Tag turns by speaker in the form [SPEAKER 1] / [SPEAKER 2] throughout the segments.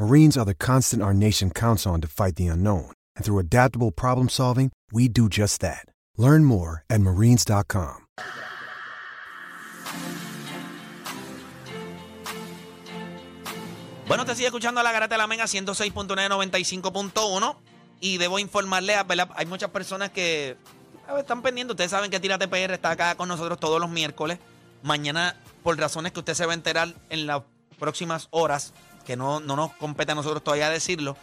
[SPEAKER 1] Marines are the constant our nation counts on to fight the unknown. And through adaptable problem solving, we do just that. Learn more at marines.com.
[SPEAKER 2] Bueno, te sigue escuchando la Garata de la Mega 106.995.1 y debo informarle, a, hay muchas personas que a están pendientes. Ustedes saben que Tírate PR está acá con nosotros todos los miércoles. Mañana, por razones que usted se va a enterar en las próximas horas, que no, no nos compete a nosotros todavía decirlo,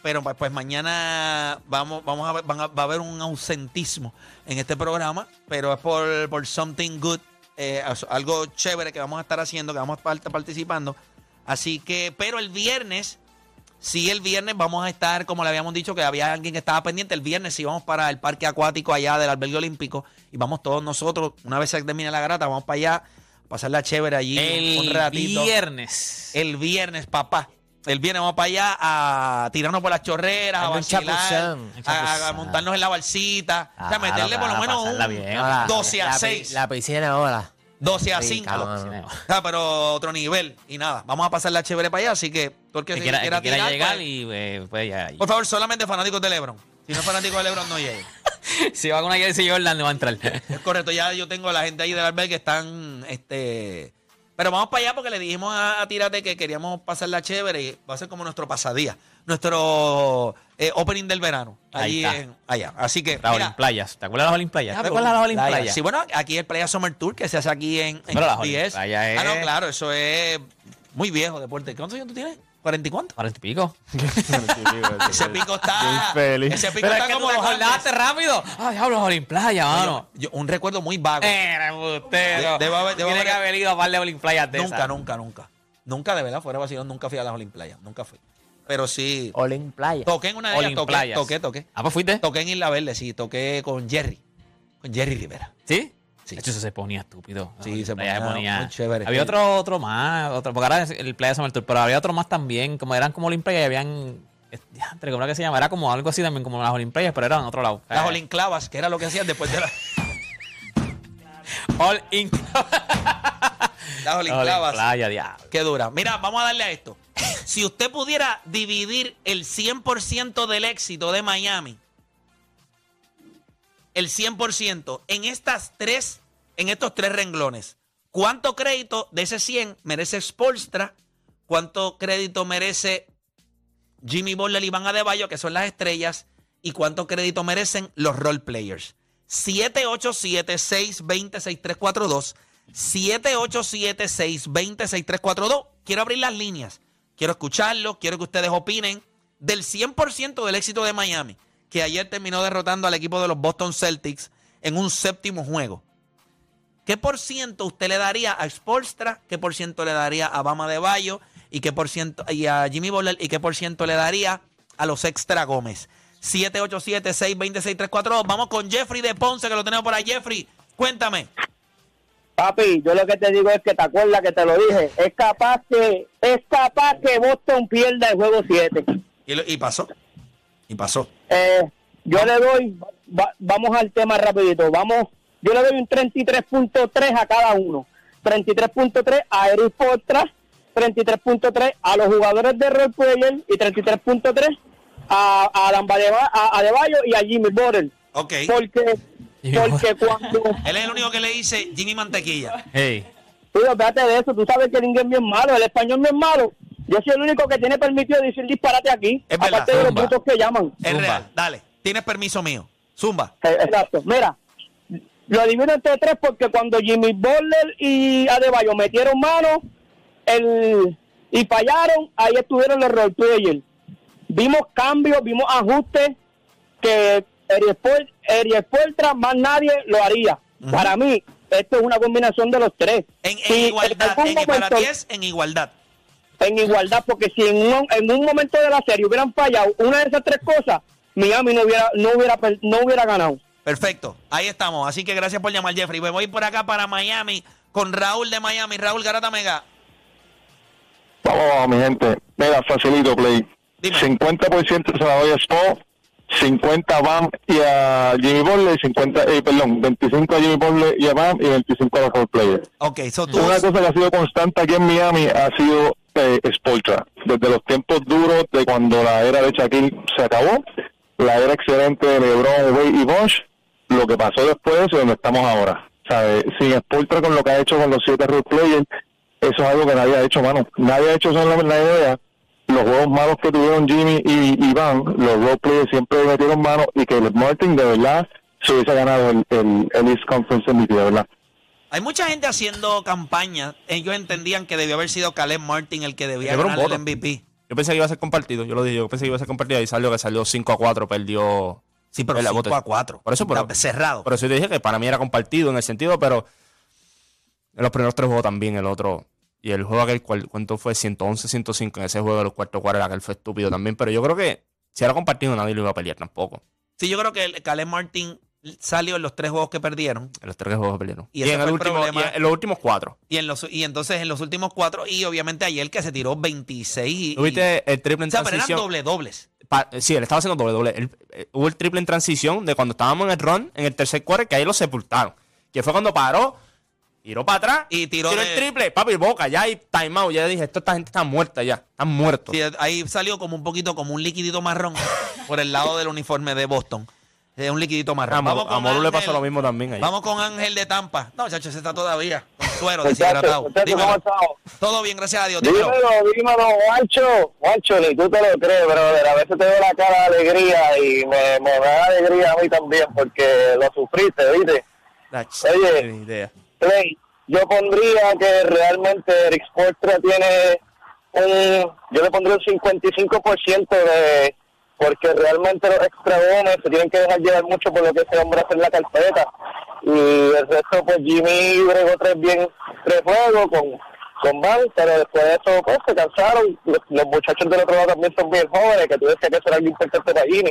[SPEAKER 2] pero pues, mañana vamos, vamos a ver, van a- va a haber un ausentismo en este programa, pero es por, por something good, eh, algo chévere que vamos a estar haciendo, que vamos a estar participando. Así que, pero el viernes, sí, el viernes vamos a estar, como le habíamos dicho, que había alguien que estaba pendiente. El viernes sí vamos para el parque acuático allá del albergue olímpico y vamos todos nosotros, una vez se termine la garata, vamos para allá, pasarla chévere allí un
[SPEAKER 3] El
[SPEAKER 2] ratito.
[SPEAKER 3] viernes.
[SPEAKER 2] El viernes, papá. El viernes vamos para allá a tirarnos por las chorreras, a vacilar, a, a montarnos en la balsita, o sea,
[SPEAKER 4] Ah,
[SPEAKER 2] meterle por lo menos un
[SPEAKER 3] bien,
[SPEAKER 4] Ahora,
[SPEAKER 2] 12 a
[SPEAKER 4] la pi-
[SPEAKER 2] 6.
[SPEAKER 4] La piscina ahora.
[SPEAKER 2] 12 a
[SPEAKER 4] Sí,
[SPEAKER 2] 5.
[SPEAKER 4] cabrón.
[SPEAKER 2] O sea, pero otro nivel. Y nada, vamos a pasar la chévere para allá. Así que todo el que,
[SPEAKER 3] quiera,
[SPEAKER 2] quiera
[SPEAKER 3] que quiera
[SPEAKER 2] tirar,
[SPEAKER 3] llegar
[SPEAKER 2] pues,
[SPEAKER 3] y eh, puede llegar allí.
[SPEAKER 2] por favor, solamente fanáticos de LeBron. Si no es fanático de LeBron, no llegue.
[SPEAKER 3] Si va con una jersey Jordan, no va a entrar.
[SPEAKER 2] Es correcto, ya yo tengo a la gente ahí del albergue que están, este... Pero vamos para allá porque le dijimos a, a Tírate que queríamos pasarla chévere y va a ser como nuestro pasadía, nuestro eh, opening del verano,
[SPEAKER 3] Ahí
[SPEAKER 2] en- allá. Así que,
[SPEAKER 3] Las
[SPEAKER 2] mira,
[SPEAKER 3] Olin Playas. ¿Te acuerdas de las Olin Playas? ¿Te
[SPEAKER 2] Playa.
[SPEAKER 3] acuerdas de las Olin
[SPEAKER 2] Playa.
[SPEAKER 3] Playas?
[SPEAKER 2] Sí, bueno, aquí el Playa Summer Tour que se hace aquí en, en
[SPEAKER 3] Pero las Olin
[SPEAKER 2] 10.
[SPEAKER 3] Playa
[SPEAKER 2] Ah, no, claro, eso es muy viejo deporte. ¿Cuántos años tú tienes? ¿40 y cuánto?
[SPEAKER 3] Cuarenta y pico.
[SPEAKER 2] Ese pico está.
[SPEAKER 4] feliz.
[SPEAKER 2] Ese pico
[SPEAKER 3] Pero es
[SPEAKER 2] está
[SPEAKER 3] que tú
[SPEAKER 2] como los Andes.
[SPEAKER 3] rápido. Ay, diablo, las Olin Playas, mano.
[SPEAKER 2] Yo- un recuerdo muy vago.
[SPEAKER 3] Era embustero.
[SPEAKER 2] De- debo haber- debo
[SPEAKER 3] Tiene
[SPEAKER 2] haber-
[SPEAKER 3] que haber ido a par de de
[SPEAKER 2] nunca, nunca, nunca. Nunca, de verdad, fuera vacilón, nunca fui a las Olimplayas. Nunca fui. Pero sí.
[SPEAKER 4] Olin Playa.
[SPEAKER 2] Toqué en una de ellas,
[SPEAKER 3] Olin
[SPEAKER 2] toqué,
[SPEAKER 3] Playas.
[SPEAKER 2] toqué, toqué.
[SPEAKER 3] Ah, pues fuiste.
[SPEAKER 2] Toqué en Isla Verde, sí. Toqué con Jerry. Con Jerry Rivera.
[SPEAKER 3] ¿Sí?
[SPEAKER 2] Sí.
[SPEAKER 3] De hecho, eso se ponía estúpido.
[SPEAKER 2] Sí, se ponía muy chévere.
[SPEAKER 3] Había otro, otro más, otro, porque ahora es el Playa Summer Tour, pero había otro más también, como eran como Olin Playas y habían, entre ¿cómo era que se llama? Era como algo así también, como las Olin Playas, pero eran en otro lado.
[SPEAKER 2] Las
[SPEAKER 3] Eh,
[SPEAKER 2] Olinclavas, que era lo que hacían después de la-
[SPEAKER 3] All in
[SPEAKER 2] las
[SPEAKER 3] Olin
[SPEAKER 2] Olinclavas.
[SPEAKER 3] Playa, diablo.
[SPEAKER 2] Qué dura. Mira, vamos a darle a esto. Si usted pudiera dividir el 100% del éxito de Miami, el 100% en estas tres, en estos tres renglones, ¿cuánto crédito de ese 100 merece Spolstra? ¿Cuánto crédito merece Jimmy Butler y Iván Adebayo, que son las estrellas? ¿Y cuánto crédito merecen los role players? 787-620-6342. 787-620-6342. Quiero abrir las líneas. Quiero escucharlo. Quiero que ustedes opinen del 100% del éxito de Miami, que ayer terminó derrotando al equipo de los Boston Celtics en un séptimo juego. ¿Qué por ciento usted le daría a Spolstra? ¿Qué por ciento le daría a Bama de Bayo? ¿Y qué por ciento y a Jimmy Butler? ¿Y qué por ciento le daría a los Extra Gómez? 787-626-342. Vamos con Jeffrey de Ponce, que lo tenemos por ahí. Jeffrey, cuéntame.
[SPEAKER 5] Papi, yo lo que te digo es que te acuerdas que te lo dije. Es capaz que es capaz que Boston pierda el juego 7.
[SPEAKER 2] Y, lo- y pasó. Y pasó.
[SPEAKER 5] Eh, yo le doy, va- vamos al tema rapidito. Vamos, yo le doy un 33.3 a cada uno. 33.3 a Eric Portra, 33.3 a los jugadores de role player y 33.3 a, a Adam Adebayo y a Jimmy Butler.
[SPEAKER 2] Ok.
[SPEAKER 5] Porque, porque cuando...
[SPEAKER 2] Él es el único que le dice Jimmy Mantequilla.
[SPEAKER 3] Hey.
[SPEAKER 5] Tú olvídate de eso, tú sabes que el inglés es bien malo, el español no es malo. Yo soy el único que tiene permitido decir disparate aquí,
[SPEAKER 2] Es verdad,
[SPEAKER 5] aparte de los brutos que llaman.
[SPEAKER 2] Es
[SPEAKER 3] Zumba.
[SPEAKER 2] real. Dale. Tienes permiso mío. Zumba.
[SPEAKER 5] Eh, Exacto. Mira, lo divido entre tres porque cuando Jimmy Butler y Adebayo metieron mano el, y fallaron, ahí estuvieron los role players. Vimos cambios, vimos ajustes que Eric Spoltra más nadie lo haría. Para mí, esto es una combinación de los tres.
[SPEAKER 2] En, igualdad, en, para ti es en igualdad.
[SPEAKER 5] En igualdad, porque si en un, en un momento de la serie hubieran fallado una de esas tres cosas, Miami no hubiera, no hubiera, no hubiera ganado.
[SPEAKER 2] Perfecto, ahí estamos. Así que gracias por llamar, Jeffrey. Voy por acá para Miami con Raúl de Miami. Raúl Garata Mega.
[SPEAKER 4] Vamos, vamos, mi gente. Mega, facilito, play. 50% se la doy a Spo, 50 a Bam y a Jimmy Butler, 50, eh, perdón, 25 a Jimmy Butler y a Bam y 25 a los role players.
[SPEAKER 2] Ok, so tú...
[SPEAKER 4] Una cosa que ha sido constante aquí en Miami ha sido eh, Spoltra. Desde los tiempos duros de cuando la era de Shaquille se acabó, la era excelente de LeBron, Wade y Bosch, lo que pasó después y donde estamos ahora. ¿Sabe? Sin Spoltra con lo que ha hecho con los siete role players, eso es algo que nadie ha hecho, mano. Nadie ha hecho eso en la, idea los juegos malos que tuvieron Jimmy y Iván, los role players siempre metieron mano y que el Martin de verdad se hubiese ganado el, el, East Conference MVP, de verdad.
[SPEAKER 2] Hay mucha gente haciendo campaña. Ellos entendían que debió haber sido Caleb Martin el que debía ganar el MVP.
[SPEAKER 6] Yo pensé que iba a ser compartido, yo lo dije, yo pensé que iba a ser compartido y salió que salió 5 a 4, perdió.
[SPEAKER 2] Sí, pero 5 a 4.
[SPEAKER 6] Por eso, pero,
[SPEAKER 2] cerrado.
[SPEAKER 6] Por eso yo dije que para mí era compartido en el sentido, pero en los primeros tres juegos también, el otro. Y el juego aquel, ¿cuánto fue? 111, 105 en ese juego de los cuartos cuartos, aquel fue estúpido también. Pero yo creo que si era compartido, nadie lo iba a pelear tampoco.
[SPEAKER 2] Sí, yo creo que Caleb Martin salió en los tres juegos que perdieron.
[SPEAKER 6] En los tres juegos que perdieron.
[SPEAKER 2] Y, en, el último,
[SPEAKER 6] en, los últimos cuatro.
[SPEAKER 2] Y, en los, y entonces en los últimos cuatro, y obviamente ayer que se tiró 26. Y,
[SPEAKER 6] ¿Tuviste el triple en
[SPEAKER 2] o sea,
[SPEAKER 6] transición?
[SPEAKER 2] Pero eran doble dobles.
[SPEAKER 6] sí, él estaba haciendo doble doble. Eh, hubo el triple en transición de cuando estábamos en el run, en el tercer cuarto, que ahí lo sepultaron. Que fue cuando paró, tiró para atrás
[SPEAKER 2] y tiró,
[SPEAKER 6] el triple. Papi, boca, ya hay timeout. Ya dije, esta gente está muerta ya. Están muertos.
[SPEAKER 2] Sí, ahí salió como un poquito, como un liquidito marrón por el lado del uniforme de Boston. Es un liquidito más rápido.
[SPEAKER 6] Vamos a Moru le pasa lo mismo también ahí.
[SPEAKER 2] Vamos con Ángel de Tampa. No, chacho, ese está todavía con suero deshidratado. Dímelo. Todo bien, gracias a Dios.
[SPEAKER 5] Dímelo, dímelo, Juancho. Juancho, ni tú te lo crees, pero a veces te veo la cara de alegría y me, me da alegría a mí también porque lo sufriste, ¿viste? Oye. Play, yo pondría que realmente Eric Sportra tiene un... Yo le pondría un 55% de porque realmente los extra se tienen que dejar llevar mucho por lo que ese hombre hace en la carpeta. Y el resto, pues Jimmy bregó tres bien, tres juegos con, con Van, pero después de eso, pues se cansaron. Los, muchachos del otro lado también son bien jóvenes, que tú decías que eso era algo importante para Jimmy,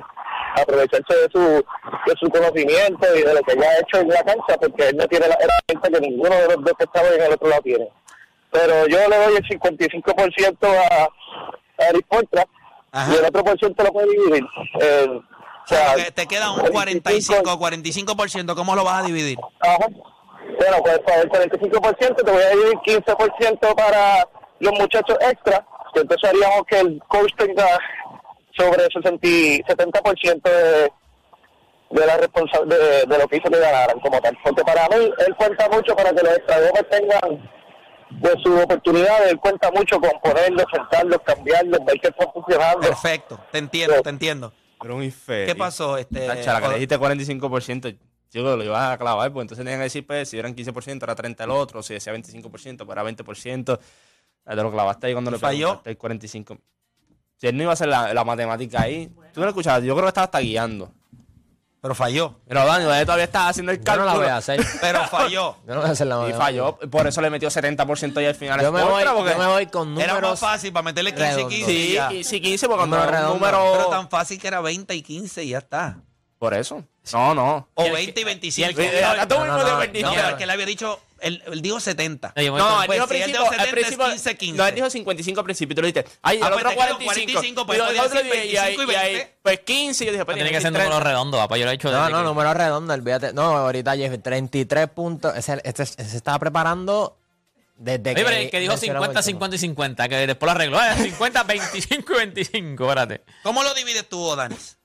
[SPEAKER 5] aprovecharse de su, de su conocimiento y de lo que ya ha hecho en la cancha, porque él no tiene la herramienta que ninguno de los dos que estaban en el otro lado tiene. Pero yo le doy el 55% a, a Eric Portra y el otro por ciento lo puedes dividir. Eh, o sea,
[SPEAKER 2] te queda un 45, 45%, ¿cómo lo vas a dividir?
[SPEAKER 5] Ajá. Bueno, pues para el 45% te voy a dividir 15% para los muchachos extra, que entonces haríamos que el coach tenga sobre 60, 70% de, de la responsabilidad de, lo que hizo que ganaran como tal. Porque para mí, él cuenta mucho para que los extra tengan de sus oportunidades, él cuenta mucho con ponerlos, sentarlos, cambiarlos, ver que está funcionando.
[SPEAKER 2] Perfecto, te entiendo, te entiendo.
[SPEAKER 6] Pero muy feo.
[SPEAKER 2] ¿Qué pasó? Este,
[SPEAKER 6] la que le dijiste 45%, yo lo ibas a clavar, pues entonces tenían que decir, pues, si eran 15%, era 30 el otro, si decía 25%, pues era 20%. Te lo clavaste ahí cuando le
[SPEAKER 2] falló
[SPEAKER 6] el 45%. Si él no iba a hacer la, la matemática ahí, tú no lo escuchabas, yo creo que estaba hasta guiando.
[SPEAKER 2] Pero falló.
[SPEAKER 6] Pero Dani, todavía estaba haciendo el cálculo.
[SPEAKER 3] Yo no la voy a hacer.
[SPEAKER 2] Pero falló.
[SPEAKER 3] Yo no voy a hacer la
[SPEAKER 6] Y falló. Por eso le metió 70% ahí al final.
[SPEAKER 3] Yo me, voy, yo me voy con números.
[SPEAKER 2] Era más fácil para meterle 15 y 15.
[SPEAKER 6] Sí, sí, 15 porque
[SPEAKER 3] número redondo.
[SPEAKER 6] número...
[SPEAKER 2] Pero tan fácil que era 20 y 15 y ya está.
[SPEAKER 6] Por eso. No, no.
[SPEAKER 2] O 20 y 25.
[SPEAKER 6] Tú mismo de 25.
[SPEAKER 2] No, pero es que él había dicho él, él dijo 70.
[SPEAKER 6] No, él
[SPEAKER 2] pues,
[SPEAKER 6] dijo
[SPEAKER 2] si
[SPEAKER 6] principio,
[SPEAKER 2] él dijo 70
[SPEAKER 6] al principio,
[SPEAKER 2] es 15, 15.
[SPEAKER 6] No, él dijo 55 al principio. Tú lo dijiste. Ay,
[SPEAKER 2] Ah,
[SPEAKER 6] el
[SPEAKER 2] pues
[SPEAKER 6] otro
[SPEAKER 2] te quedan
[SPEAKER 6] 45.
[SPEAKER 2] 45, pues
[SPEAKER 6] y otro y ahí,
[SPEAKER 2] 25 y
[SPEAKER 6] y ahí,
[SPEAKER 2] 20.
[SPEAKER 6] pues 15. Yo dije, pues
[SPEAKER 3] Tiene que ser número redondo, papá. Yo lo he hecho
[SPEAKER 7] No, no,
[SPEAKER 3] que-
[SPEAKER 7] número redondo, olvídate. No, ahorita Jeff, 33 puntos. Ese, este, ese se estaba preparando desde
[SPEAKER 3] Oye,
[SPEAKER 7] que.
[SPEAKER 3] que dijo
[SPEAKER 7] mencionamos
[SPEAKER 3] 50,
[SPEAKER 7] el tema.
[SPEAKER 3] 50 y 50, que después lo arregló. Ah, 50, 25 y 25, espérate.
[SPEAKER 2] ¿Cómo lo divides tú, Danis?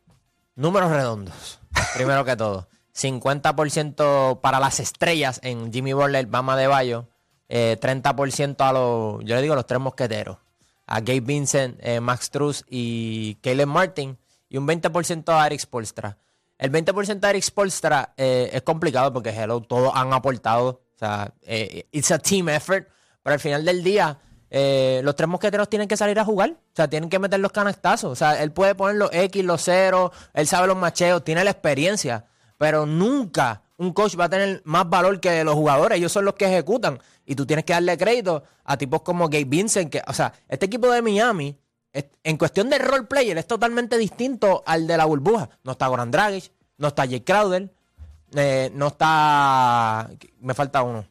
[SPEAKER 7] Números redondos, primero que todo. 50% para las estrellas en Jimmy Butler, Bama de Bayo. Eh, 30% a los, yo le digo, los tres mosqueteros. A Gabe Vincent, eh, Max Truss y Caleb Martin. Y un 20% a Eric Spolstra. El 20% de Eric Spolstra eh, es complicado porque hello, todos han aportado. O sea, eh, it's a team effort. Pero al final del día, eh, los tres mosqueteros tienen que salir a jugar. O sea, tienen que meter los canastazos. O sea, él puede poner los X, los ceros, él sabe los macheos, tiene la experiencia. Pero nunca un coach va a tener más valor que los jugadores. Ellos son los que ejecutan. Y tú tienes que darle crédito a tipos como Gabe Vincent. Que, o sea, este equipo de Miami, en cuestión de role player, es totalmente distinto al de la burbuja. No está Goran Dragic, no está Jay Crowder, eh, no está. Me falta uno.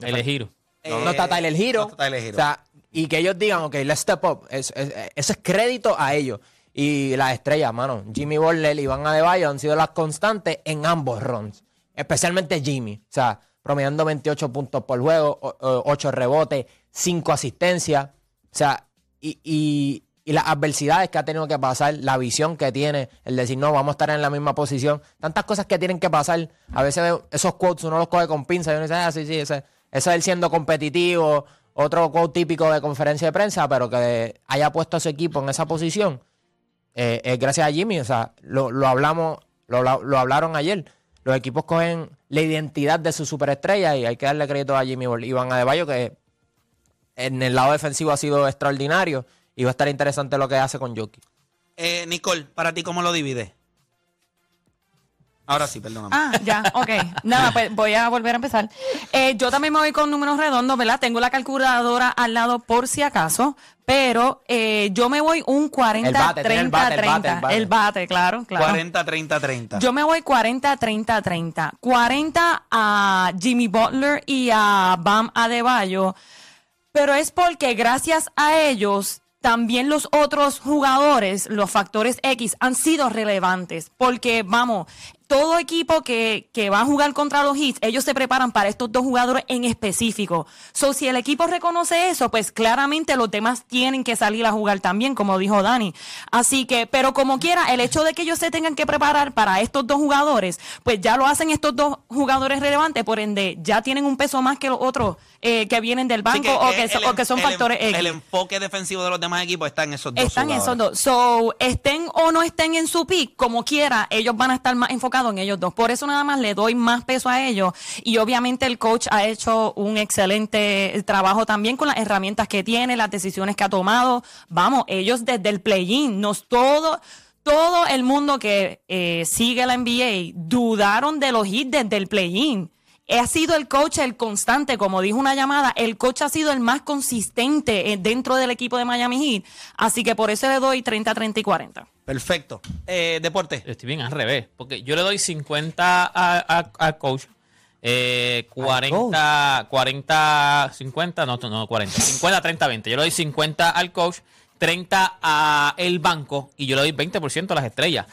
[SPEAKER 3] El giro.
[SPEAKER 7] No, no está Tyler Hero.
[SPEAKER 2] no está Tyler Hero.
[SPEAKER 7] O sea, y que ellos digan, ok, let's step up. Es- es- eso es crédito a ellos. Y las estrellas, mano, Jimmy Butler y Iván Adebayo han sido las constantes en ambos runs. Especialmente Jimmy. O sea, promediando 28 puntos por juego, 8 rebotes, 5 asistencias. O sea, y, y- y las adversidades que ha tenido que pasar, la visión que tiene, el decir, no, vamos a estar en la misma posición. Tantas cosas que tienen que pasar. A veces esos quotes uno los coge con pinza y uno dice, ah, sí, sí, ese, ese es él siendo competitivo. Otro quote típico de conferencia de prensa, pero que haya puesto a su equipo en esa posición, eh, es gracias a Jimmy. O sea, lo, lo hablamos, lo, lo hablaron ayer. Los equipos cogen la identidad de su superestrella y hay que darle crédito a Jimmy Bol- Iván Adebayo, que en el lado defensivo ha sido extraordinario y va a estar interesante lo que hace con Jokic.
[SPEAKER 2] Eh, Nicole, para ti, ¿cómo lo divides? Ahora sí, perdóname.
[SPEAKER 8] Ah, ya, ok. Nada, pues voy a volver a empezar. Eh, yo también me voy con números redondos, ¿verdad? Tengo la calculadora al lado por si acaso, pero eh, yo me voy un 40,
[SPEAKER 7] El bate, tiene el
[SPEAKER 8] 30,
[SPEAKER 7] bate, el
[SPEAKER 8] 30.
[SPEAKER 7] bate, el bate.
[SPEAKER 8] El bate, claro, claro.
[SPEAKER 2] 40, 30, 30.
[SPEAKER 8] Yo me voy 40, 30, 30. 40 a Jimmy Butler y a Bam Adebayo. Pero es porque gracias a ellos también los otros jugadores, los factores X, han sido relevantes. Porque, vamos, todo equipo que, que va a jugar contra los Hits, ellos se preparan para estos dos jugadores en específico. So, si el equipo reconoce eso, pues claramente los demás tienen que salir a jugar también, como dijo Dani. Así que, pero como quiera, el hecho de que ellos se tengan que preparar para estos dos jugadores, pues ya lo hacen estos dos jugadores relevantes, por ende, ya tienen un peso más que los otros eh, que vienen del banco o, que, son-
[SPEAKER 2] el
[SPEAKER 8] o que son
[SPEAKER 2] el
[SPEAKER 8] factores X.
[SPEAKER 2] El enfoque defensivo de los demás equipos está en esos dos
[SPEAKER 8] Están en esos dos. So, estén o no estén en su pick, como quiera, ellos van a estar más enfocados en ellos dos. Por eso nada más le doy más peso a ellos. Y obviamente el coach ha hecho un excelente trabajo también con las herramientas que tiene, las decisiones que ha tomado. Vamos, ellos desde el play-in, nos todo. Todo el mundo que eh, sigue la NBA dudaron de los hits desde el play-in. Ha sido el coach el constante, como dijo una llamada, el coach ha sido el más consistente eh, dentro del equipo de Miami Heat. Así que por eso le doy 30, 30 y 40.
[SPEAKER 2] Perfecto. Eh, deporte.
[SPEAKER 3] Estoy bien al revés, porque yo le doy 50 a- a- al coach, eh, 40, 40, 50, no, no, 40, 50, 30, 20. Yo le doy 50 al coach, 30 a el banco y yo le doy 20% a las estrellas.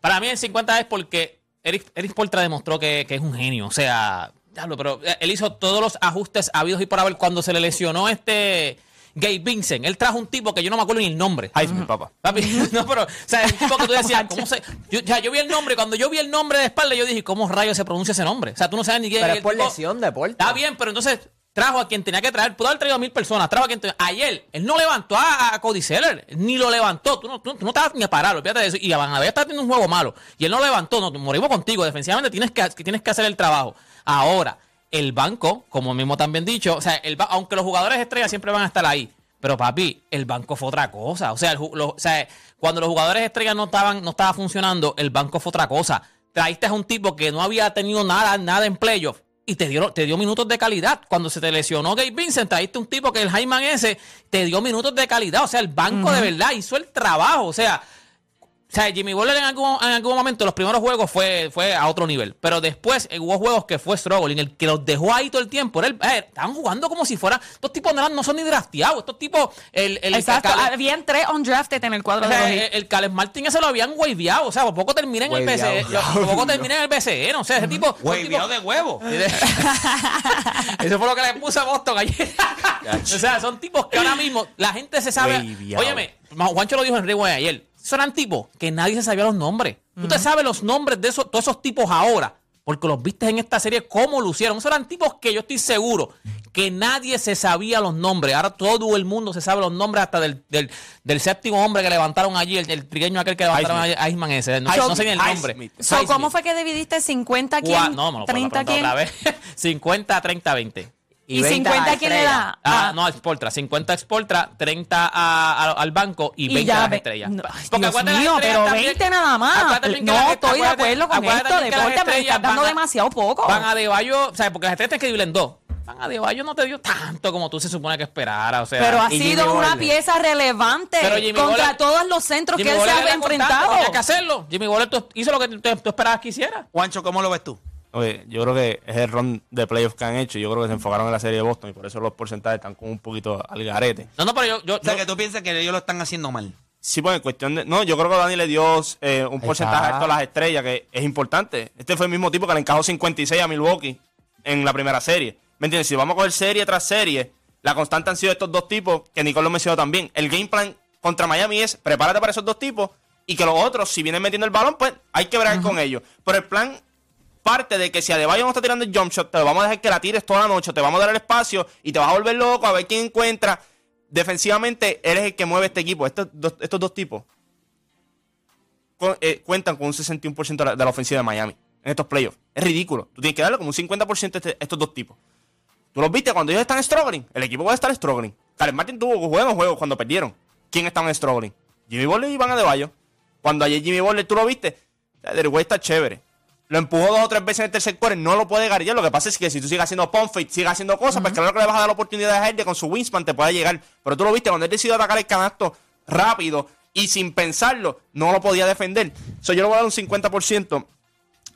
[SPEAKER 3] Para mí el 50 es porque Eric, Eric Spoelstra demostró que, que es un genio, o sea, diablo, pero él hizo todos los ajustes habidos y por haber cuando se le lesionó este Gabe Vincent. Él trajo un tipo que yo no me acuerdo ni el nombre.
[SPEAKER 6] Heisman, papá.
[SPEAKER 3] Papi, no, pero, o sea, el tipo que tú decías, ¿cómo se...? Yo, ya, yo vi el nombre, cuando yo vi el nombre de espalda, yo dije, ¿cómo rayos se pronuncia ese nombre? O sea, tú no sabes ni quién
[SPEAKER 7] Pero es por
[SPEAKER 3] tipo-
[SPEAKER 7] lesión de Porta.
[SPEAKER 3] Está bien, pero entonces trajo a quien tenía que traer. Pudo haber traído a mil personas, trajo a quien tenía- Ayer, él no levantó a, a Cody Seller, ni lo levantó. Tú no, tú, tú no estabas ni a pararlo, fíjate de eso. Y Van Abel está teniendo un juego malo. Y él no levantó, no, morimos contigo. Defensivamente tienes que, que tienes que hacer el trabajo. Ahora, el banco, como mismo también dicho, o sea, el aunque los jugadores estrellas siempre van a estar ahí. Pero papi, el banco fue otra cosa. O sea, el ju- lo- o sea, cuando los jugadores estrellas no estaban, no estaba funcionando, el banco fue otra cosa. Traíste a un tipo que no había tenido nada, nada en playoff y te dio, te dio minutos de calidad. Cuando se te lesionó Gabe Vincent, trajiste un tipo que el Jaiman ese te dio minutos de calidad. O sea, el banco de verdad hizo el trabajo. O sea, o sea, Jimmy Butler en algún, en algún momento, los primeros juegos fue, fue a otro nivel. Pero después eh, hubo juegos que fue struggling. El que los dejó ahí todo el tiempo. Era el- eh, estaban jugando como si fuera. Estos tipos no, no son ni drafteados. Estos tipos. El, el,
[SPEAKER 8] Exacto.
[SPEAKER 3] Caleb-
[SPEAKER 8] Habían tres undrafted en el cuadro
[SPEAKER 3] o
[SPEAKER 8] de
[SPEAKER 3] sea,
[SPEAKER 8] los
[SPEAKER 3] el,
[SPEAKER 8] Heat.
[SPEAKER 3] el Caleb Martin ese lo habían waveado. O sea, por poco termina en el
[SPEAKER 7] Waveado.
[SPEAKER 3] BCE. Por poco termina en el BCE. O sea, ese tipo. tipos-
[SPEAKER 2] de huevo.
[SPEAKER 3] Eso fue lo que le puse a Boston ayer. o sea, son tipos que ahora mismo la gente se sabe.
[SPEAKER 6] Waveado.
[SPEAKER 3] Óyeme, Juancho lo dijo en Rewind ayer. Esos eran tipos que nadie se sabía los nombres. Tú te sabes los nombres de esos, todos esos tipos ahora. Porque los viste en esta serie, cómo lucieron. Esos eran tipos que yo estoy seguro que nadie se sabía los nombres. Ahora todo el mundo se sabe los nombres hasta del, del, del séptimo hombre que levantaron allí, el, el trigueño aquel que levantaron allí,
[SPEAKER 6] Highsmith.
[SPEAKER 3] Iceman ese. No, no sé ni el nombre.
[SPEAKER 8] So. ¿Cómo fue que dividiste 50
[SPEAKER 3] Gua-
[SPEAKER 8] quién?
[SPEAKER 3] No, me lo puedo
[SPEAKER 8] 30
[SPEAKER 3] preguntar
[SPEAKER 8] quién?
[SPEAKER 3] otra vez. 50, 30, 20.
[SPEAKER 8] ¿Y
[SPEAKER 7] 20 a
[SPEAKER 8] 50
[SPEAKER 7] la
[SPEAKER 8] quién le da?
[SPEAKER 3] Ah,
[SPEAKER 8] Ah,
[SPEAKER 3] no, Exportra. 50 Exportra, 30 a- a- al banco y
[SPEAKER 8] Y
[SPEAKER 3] 20
[SPEAKER 8] ya
[SPEAKER 3] a las estrellas.
[SPEAKER 8] no,
[SPEAKER 3] Porque
[SPEAKER 8] Dios mío,
[SPEAKER 3] estrellas
[SPEAKER 8] pero
[SPEAKER 3] también-
[SPEAKER 8] 20 nada más. No estoy de acuerdo con esto. Deporte, me estás dando
[SPEAKER 3] a-
[SPEAKER 8] demasiado poco.
[SPEAKER 3] Van a De Bayo, o sea, porque las estrellas tienen que dividir en dos. Van a De Bayo no te dio tanto como tú se supone que esperara, o sea.
[SPEAKER 8] Pero ha
[SPEAKER 7] y Jimmy
[SPEAKER 8] sido una pieza relevante contra todos los centros
[SPEAKER 3] Jimmy
[SPEAKER 8] que él se ha enfrentado.
[SPEAKER 3] Tenía que hacerlo. Jimmy Butler tú- hizo lo que tú, tú esperabas que hiciera.
[SPEAKER 2] Juancho, ¿cómo lo ves tú?
[SPEAKER 6] Oye, yo creo que es el run de playoffs que han hecho. Yo creo que se enfocaron en la serie de Boston y por eso los porcentajes están como un poquito al garete.
[SPEAKER 3] No, no, pero yo, yo,
[SPEAKER 2] O sea,
[SPEAKER 3] yo-
[SPEAKER 2] que tú piensas que ellos lo están haciendo mal.
[SPEAKER 6] Sí, pues en cuestión de. No, yo creo que Dani le dio eh, un porcentaje
[SPEAKER 7] está.
[SPEAKER 6] alto a las estrellas, que es importante. Este fue el mismo tipo que le encajó 56 a Milwaukee en la primera serie. ¿Me entiendes? Si vamos a coger serie tras serie, la constante han sido estos dos tipos, que Nicole lo mencionó también. El game plan contra Miami es prepárate para esos dos tipos y que los otros, si vienen metiendo el balón, pues hay que bregar con ellos. Pero el plan parte de que si Adebayo no está tirando el jump shot, te vamos a dejar que la tires toda la noche, te vamos a dar el espacio y te vas a volver loco a ver quién encuentra. Defensivamente, eres el que mueve este equipo. Estos dos, estos dos tipos cu- eh, cuentan con un 61% de la, ofensiva de Miami en estos playoffs. Es ridículo. Tú tienes que darle como un 50% a este- estos dos tipos. Tú los viste cuando ellos están struggling. El equipo va a estar struggling. Karen Martin tuvo buenos juegos cuando perdieron. ¿Quién estaban struggling? Jimmy Butler y Iván Adebayo. Cuando ayer Jimmy Butler tú lo viste, White está chévere. Lo empujó dos o tres veces en el tercer quarter, no lo puede garillar. Lo que pasa es que si tú sigues haciendo pump fake, sigues haciendo cosas, pues claro que le vas a dar la oportunidad a él de con su wingspan te puede llegar. Pero tú lo viste, cuando él decidió atacar el canasto rápido y sin pensarlo, no lo podía defender. So, yo le voy a dar un 50%.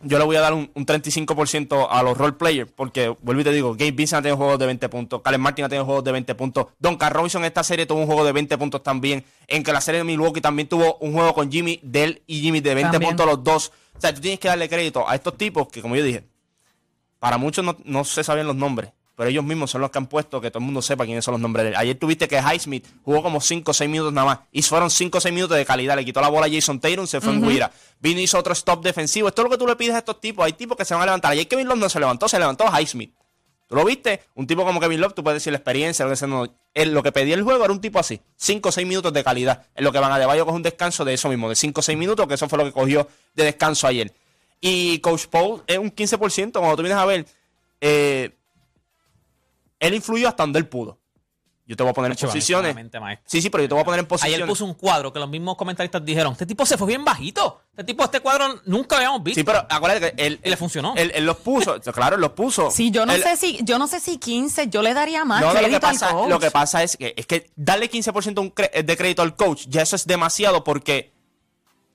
[SPEAKER 6] Yo le voy a dar un, un 35% a los role players, porque vuelvo y te digo, Gabe Vincent ha tenido juegos de 20 puntos, Calen Martin ha tenido juegos de 20 puntos, Don Robinson en esta serie tuvo un juego de 20 puntos también, en que la serie de Milwaukee también tuvo un juego con Jimmy, Dell y Jimmy de 20
[SPEAKER 8] También.
[SPEAKER 6] puntos los dos. O sea, tú tienes que darle crédito a estos tipos que, como yo dije, para muchos no, no se sabían los nombres, pero ellos mismos son los que han puesto que todo el mundo sepa quiénes son los nombres de él. Ayer tuviste que Highsmith jugó como 5 o 6 minutos nada más, y fueron 5 o 6 minutos de calidad. Le quitó la bola a Jason Tatum, se fue en Guira. Vino hizo otro stop defensivo. Esto es lo que tú le pides a estos tipos. Hay tipos que se van a levantar. Ayer Kevin Love no se levantó, se levantó Highsmith. ¿Tú lo viste? Un tipo como Kevin Love, tú puedes decir la experiencia, lo que sea. No, él, lo que pedía el juego era un tipo así. 5 o 6 minutos de calidad. En lo que van a Debayo coge un descanso de eso mismo, de 5 o 6 minutos, que eso fue lo que cogió de descanso ayer. Y Coach Paul es un 15%. Cuando tú vienes a ver, eh, él influyó hasta donde él pudo. Yo te voy a poner en posiciones.
[SPEAKER 3] maestro.
[SPEAKER 6] Sí, sí, pero yo te voy a poner en posiciones.
[SPEAKER 3] Ayer puso un cuadro que los mismos comentaristas dijeron, este tipo se fue bien bajito. Este tipo, este cuadro nunca lo habíamos visto.
[SPEAKER 6] Sí, pero acuérdate que él,
[SPEAKER 3] Y le funcionó.
[SPEAKER 6] Él, él los puso, claro, él los puso.
[SPEAKER 8] Sí, yo no
[SPEAKER 6] Él-
[SPEAKER 8] sé si, yo no sé si 15, yo le daría más
[SPEAKER 6] No, lo, que
[SPEAKER 8] crédito al
[SPEAKER 6] pasa,
[SPEAKER 8] coach.
[SPEAKER 6] lo que pasa es que, es que darle 15% un cre- de crédito al coach, ya eso es demasiado porque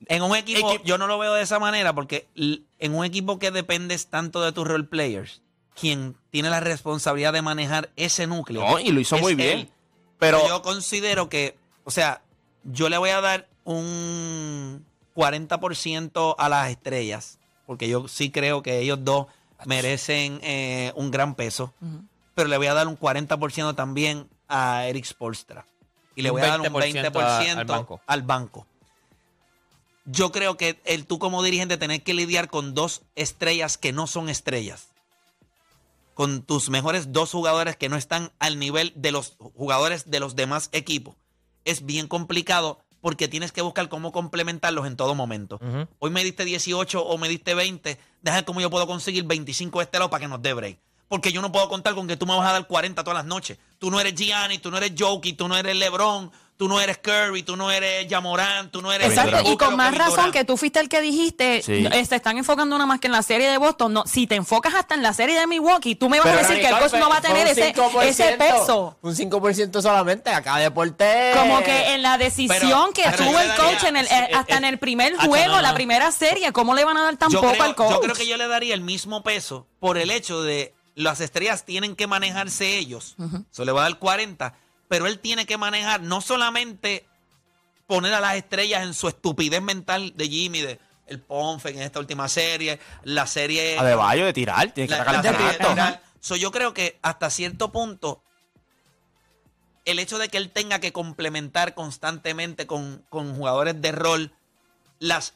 [SPEAKER 2] En un equipo,
[SPEAKER 6] Equipo-
[SPEAKER 2] yo no lo veo de esa manera porque en un equipo que dependes tanto de tus role players, quien tiene la responsabilidad de manejar ese núcleo.
[SPEAKER 6] No, y lo hizo muy bien.
[SPEAKER 2] él.
[SPEAKER 6] Pero
[SPEAKER 2] yo considero que, o sea, yo le voy a dar un 40% a las estrellas, porque yo sí creo que ellos dos merecen eh, un gran peso, pero le voy a dar un 40% también a Eric Spolstra. Y le voy a dar un
[SPEAKER 3] 20%
[SPEAKER 2] 20%
[SPEAKER 3] al banco.
[SPEAKER 2] al banco. Yo creo que el tú como dirigente tener que lidiar con dos estrellas que no son estrellas. Con tus mejores dos jugadores que no están al nivel de los jugadores de los demás equipos. Es bien complicado porque tienes que buscar cómo complementarlos en todo momento. Hoy me diste 18 o me diste 20. Deja cómo yo puedo conseguir 25 de este lado para que nos dé break. Porque yo no puedo contar con que tú me vas a dar 40 todas las noches. Tú no eres Gianni, tú no eres Jokey, tú no eres LeBron, tú no eres Curry, tú no eres Jamorant, tú no eres...
[SPEAKER 8] Exacto, y con más razón que tú fuiste el que dijiste,
[SPEAKER 6] Sí.
[SPEAKER 8] eh, se están enfocando nada más que en la serie de Boston. No, si te enfocas hasta en la serie de Milwaukee, tú me vas
[SPEAKER 6] Pero,
[SPEAKER 8] a decir que el coach no va a tener ese, ese peso.
[SPEAKER 7] Un 5% solamente. Acá deporte.
[SPEAKER 8] Como que en la decisión
[SPEAKER 2] Pero-
[SPEAKER 8] que
[SPEAKER 2] pero
[SPEAKER 8] tuvo el coach
[SPEAKER 2] daría-
[SPEAKER 8] en el,
[SPEAKER 2] sí,
[SPEAKER 8] eh, hasta
[SPEAKER 2] eh,
[SPEAKER 8] en el primer juego,
[SPEAKER 3] no,
[SPEAKER 8] la primera serie, ¿cómo le van a dar tan
[SPEAKER 2] yo
[SPEAKER 8] poco
[SPEAKER 2] creo,
[SPEAKER 8] al coach?
[SPEAKER 2] yo creo que yo le daría el mismo peso por el hecho de las estrellas tienen que manejarse ellos. Se le va a dar 40, pero él tiene que manejar no solamente poner a las estrellas en su estupidez mental de Jimmy, de el Ponfe en esta última serie, la serie...
[SPEAKER 6] a Debayo de tirar, tiene que
[SPEAKER 2] la- la serie de tirar. So, yo creo que hasta cierto punto el hecho de que él tenga que complementar constantemente con, con jugadores de rol las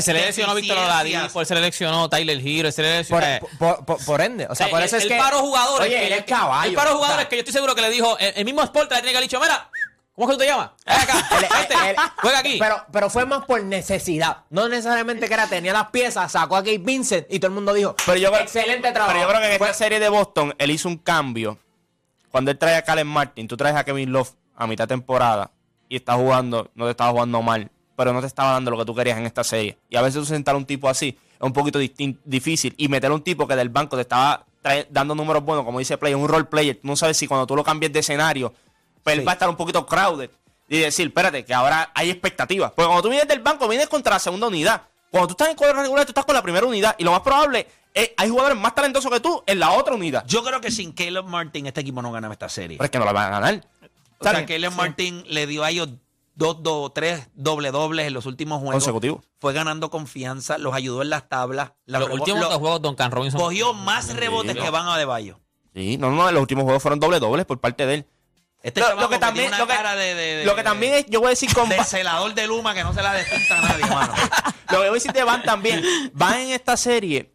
[SPEAKER 3] se le lesionó Víctor Oladipo, se le lesionó Tyler Hero, él se le
[SPEAKER 7] Por,
[SPEAKER 3] lesionó... eh,
[SPEAKER 7] por, por- por ende. O sea, por
[SPEAKER 3] el-
[SPEAKER 7] eso es
[SPEAKER 3] el
[SPEAKER 7] que.
[SPEAKER 3] paro jugadores.
[SPEAKER 7] Oye,
[SPEAKER 3] que-
[SPEAKER 7] él es caballo.
[SPEAKER 3] El paro
[SPEAKER 7] o sea,
[SPEAKER 3] jugadores que yo estoy seguro que le dijo, el, el mismo Sport le tiene que haber dicho, mira, ¿cómo es que tú te llamas? Acá, este,
[SPEAKER 7] él-
[SPEAKER 3] juega aquí.
[SPEAKER 7] Pero, pero fue más por necesidad. No necesariamente que era, tenía las piezas, sacó a Gabe Vincent y todo el mundo dijo,
[SPEAKER 6] Pero yo, creo-
[SPEAKER 7] excelente trabajo.
[SPEAKER 6] Pero yo creo que en
[SPEAKER 7] Fue-
[SPEAKER 6] esta serie de Boston, él hizo un cambio. Cuando él trae a Calen Martin, tú traes a Kevin Love a mitad de temporada y está jugando, no te estaba jugando mal, pero no te estaba dando lo que tú querías en esta serie. Y a veces tú sentar a un tipo así es un poquito difícil. Y meter a un tipo que del banco te estaba dando números buenos, como dice Play, un role player, tú no sabes si cuando tú lo cambies de escenario, pues él va a estar un poquito crowded. Y decir, espérate, que ahora hay expectativas. Porque cuando tú vienes del banco, vienes contra la segunda unidad. Cuando tú estás en cuadro regular, tú estás con la primera unidad. Y lo más probable es, hay jugadores más talentosos que tú en la otra unidad.
[SPEAKER 2] Yo creo que sin Caleb Martin este equipo no ganaba esta serie.
[SPEAKER 6] Pero es que no la van a ganar.
[SPEAKER 2] O sea, Caleb Martin le dio a ellos dos, dos, tres doble dobles en los últimos juegos.
[SPEAKER 6] Consecutivos.
[SPEAKER 2] Fue ganando confianza, los ayudó en las tablas. la
[SPEAKER 3] los últimos
[SPEAKER 2] lo-
[SPEAKER 3] dos juegos, Duncan Robinson.
[SPEAKER 2] cogió más rebotes que van a de Bayo.
[SPEAKER 6] Sí, no, no, los últimos juegos fueron doble dobles por parte de él.
[SPEAKER 2] Este
[SPEAKER 6] Lo- lo que también, lo
[SPEAKER 2] una
[SPEAKER 6] que,
[SPEAKER 2] cara de, de- de-
[SPEAKER 6] lo que también es, yo voy a decir con
[SPEAKER 2] de celador de Luma que no se la destinta a nadie, mano.
[SPEAKER 6] lo que voy a decir de Van también. Van en esta serie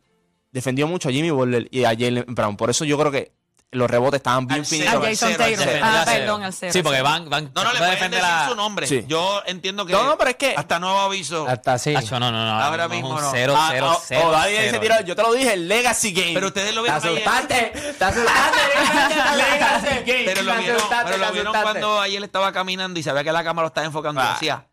[SPEAKER 6] defendió mucho a Jimmy Butler y a Jalen Brown. Por eso yo creo que los rebotes estaban bien
[SPEAKER 2] Al
[SPEAKER 6] finitos.
[SPEAKER 2] cero,
[SPEAKER 8] A Jason
[SPEAKER 2] cero,
[SPEAKER 8] Taylor.
[SPEAKER 2] cero.
[SPEAKER 8] Ah, perdón, al cero.
[SPEAKER 3] Sí, porque van, van
[SPEAKER 2] No, no, le pueden
[SPEAKER 3] defender
[SPEAKER 2] decir
[SPEAKER 3] la-
[SPEAKER 2] su nombre.
[SPEAKER 6] Sí.
[SPEAKER 2] Yo entiendo que
[SPEAKER 6] No, no, pero es que-
[SPEAKER 2] hasta nuevo aviso.
[SPEAKER 7] Hasta.
[SPEAKER 3] Acho, no, no, no.
[SPEAKER 2] Ahora mismo no.
[SPEAKER 3] Cero,
[SPEAKER 6] Ah,
[SPEAKER 3] cero, cero,
[SPEAKER 6] oh, tiró- yo te lo dije, el Legacy Game.
[SPEAKER 2] Pero ustedes lo
[SPEAKER 7] Te
[SPEAKER 2] vieron ayer.
[SPEAKER 7] asustaste. Te asustaste. Legacy Game.
[SPEAKER 2] Pero lo
[SPEAKER 7] Te
[SPEAKER 2] vieron,
[SPEAKER 7] asustaste,
[SPEAKER 2] pero lo
[SPEAKER 7] te
[SPEAKER 2] vieron cuando ayer estaba caminando y sabía que la cámara lo estaba enfocando. y
[SPEAKER 6] Ah.
[SPEAKER 2] Decía,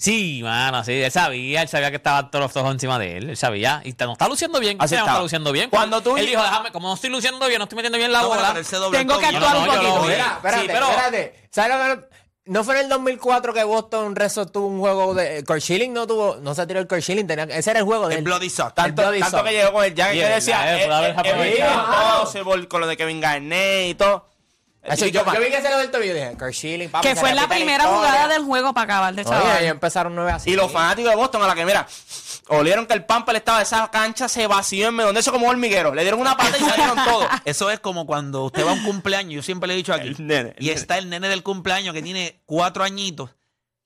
[SPEAKER 3] Sí, mano, sí, él sabía, él sabía que estaban todos los ojos encima de él, él sabía, y está- no está luciendo bien,
[SPEAKER 6] Así
[SPEAKER 3] no
[SPEAKER 6] está.
[SPEAKER 3] está luciendo bien.
[SPEAKER 6] Cuando tú-
[SPEAKER 3] él dijo, déjame, como no estoy luciendo bien, no estoy metiendo bien la
[SPEAKER 2] no,
[SPEAKER 3] bola.
[SPEAKER 8] Tengo que actuar
[SPEAKER 3] No,
[SPEAKER 8] un poquito.
[SPEAKER 7] Mira, espérate,
[SPEAKER 3] Sí, pero-
[SPEAKER 7] espérate. ¿Sabes lo que no- fue en el 2004 que Boston Rezo tuvo un juego de. Kurt Schilling no tuvo. No se tiró el Kurt Schilling. tenía- ese era el juego de
[SPEAKER 2] el
[SPEAKER 7] él.
[SPEAKER 2] Bloody Sock.
[SPEAKER 6] Tanto,
[SPEAKER 7] Bloody
[SPEAKER 6] tanto
[SPEAKER 7] Sock.
[SPEAKER 6] que llegó con el Jack que decía, eh, eh, eh, con lo de Kevin Garnett y todo.
[SPEAKER 7] Eso, yo,
[SPEAKER 6] yo-
[SPEAKER 7] yo vi que se lo del tobillo y dije, Kurt Schilling, papi,
[SPEAKER 8] Que fue la primera jugada del juego para acabar de
[SPEAKER 7] Oye,
[SPEAKER 8] chaval.
[SPEAKER 7] ellos empezaron 9 así.
[SPEAKER 6] Y los fanáticos de Boston, a la que mira, olieron que el Pamper estaba de esa cancha, se vació en medio, donde eso como hormiguero. Le dieron una pata y salieron todos.
[SPEAKER 2] Eso es como cuando usted va a un cumpleaños, yo siempre le he dicho aquí,
[SPEAKER 6] El nene, el
[SPEAKER 2] y
[SPEAKER 6] nene.
[SPEAKER 2] está el nene del cumpleaños que tiene cuatro añitos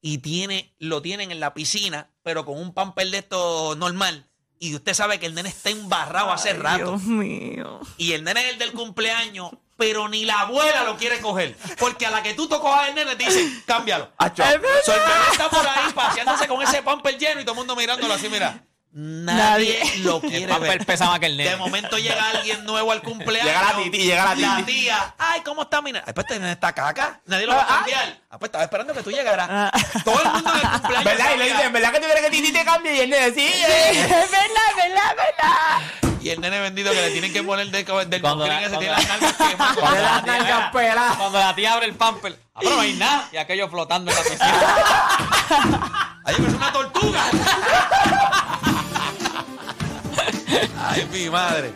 [SPEAKER 2] y tiene, lo tienen en la piscina, pero con un pamper de esto normal. Y usted sabe que el nene está embarrado hace rato.
[SPEAKER 8] Dios mío.
[SPEAKER 2] Y el nene es el del cumpleaños, pero ni la abuela lo quiere coger. Porque a la que tú tocas al nene te dicen, cámbialo.
[SPEAKER 6] Acho.
[SPEAKER 2] So, el bebé está por ahí paseándose con ese pamper lleno y todo el mundo mirándolo así, mira. Nadie,
[SPEAKER 8] Nadie.
[SPEAKER 2] lo
[SPEAKER 3] El
[SPEAKER 2] quiere
[SPEAKER 3] pamper
[SPEAKER 2] ver.
[SPEAKER 3] pesa más que el nene.
[SPEAKER 2] De momento llega alguien nuevo al cumpleaños.
[SPEAKER 6] Llega la titi, llega la
[SPEAKER 2] tía. Ay, ¿cómo está mi nene? Ay, pues este nene está caca. Nadie lo va a cambiar. Ah, pues estaba esperando que tú llegaras. Todo el mundo en el cumpleaños.
[SPEAKER 6] ¿Verdad? Y le dicen, ¿verdad que tú quieres que Titi te cambie? Y él le decía, sí.
[SPEAKER 8] Es verdad, es verdad, es verdad.
[SPEAKER 2] Y el nene vendido que le tienen que poner del, del
[SPEAKER 3] Cuando la-
[SPEAKER 2] ese
[SPEAKER 3] cuando
[SPEAKER 2] tiene
[SPEAKER 3] la-
[SPEAKER 2] las nalgas quemadas.
[SPEAKER 3] Cuando
[SPEAKER 7] De
[SPEAKER 3] la tía- mira,
[SPEAKER 7] peladas.
[SPEAKER 3] Cuando la tía abre el pamper, ah, pero no hay nada. Y aquello flotando en la piscina.
[SPEAKER 2] Ay, es una tortuga. Ay, mi madre.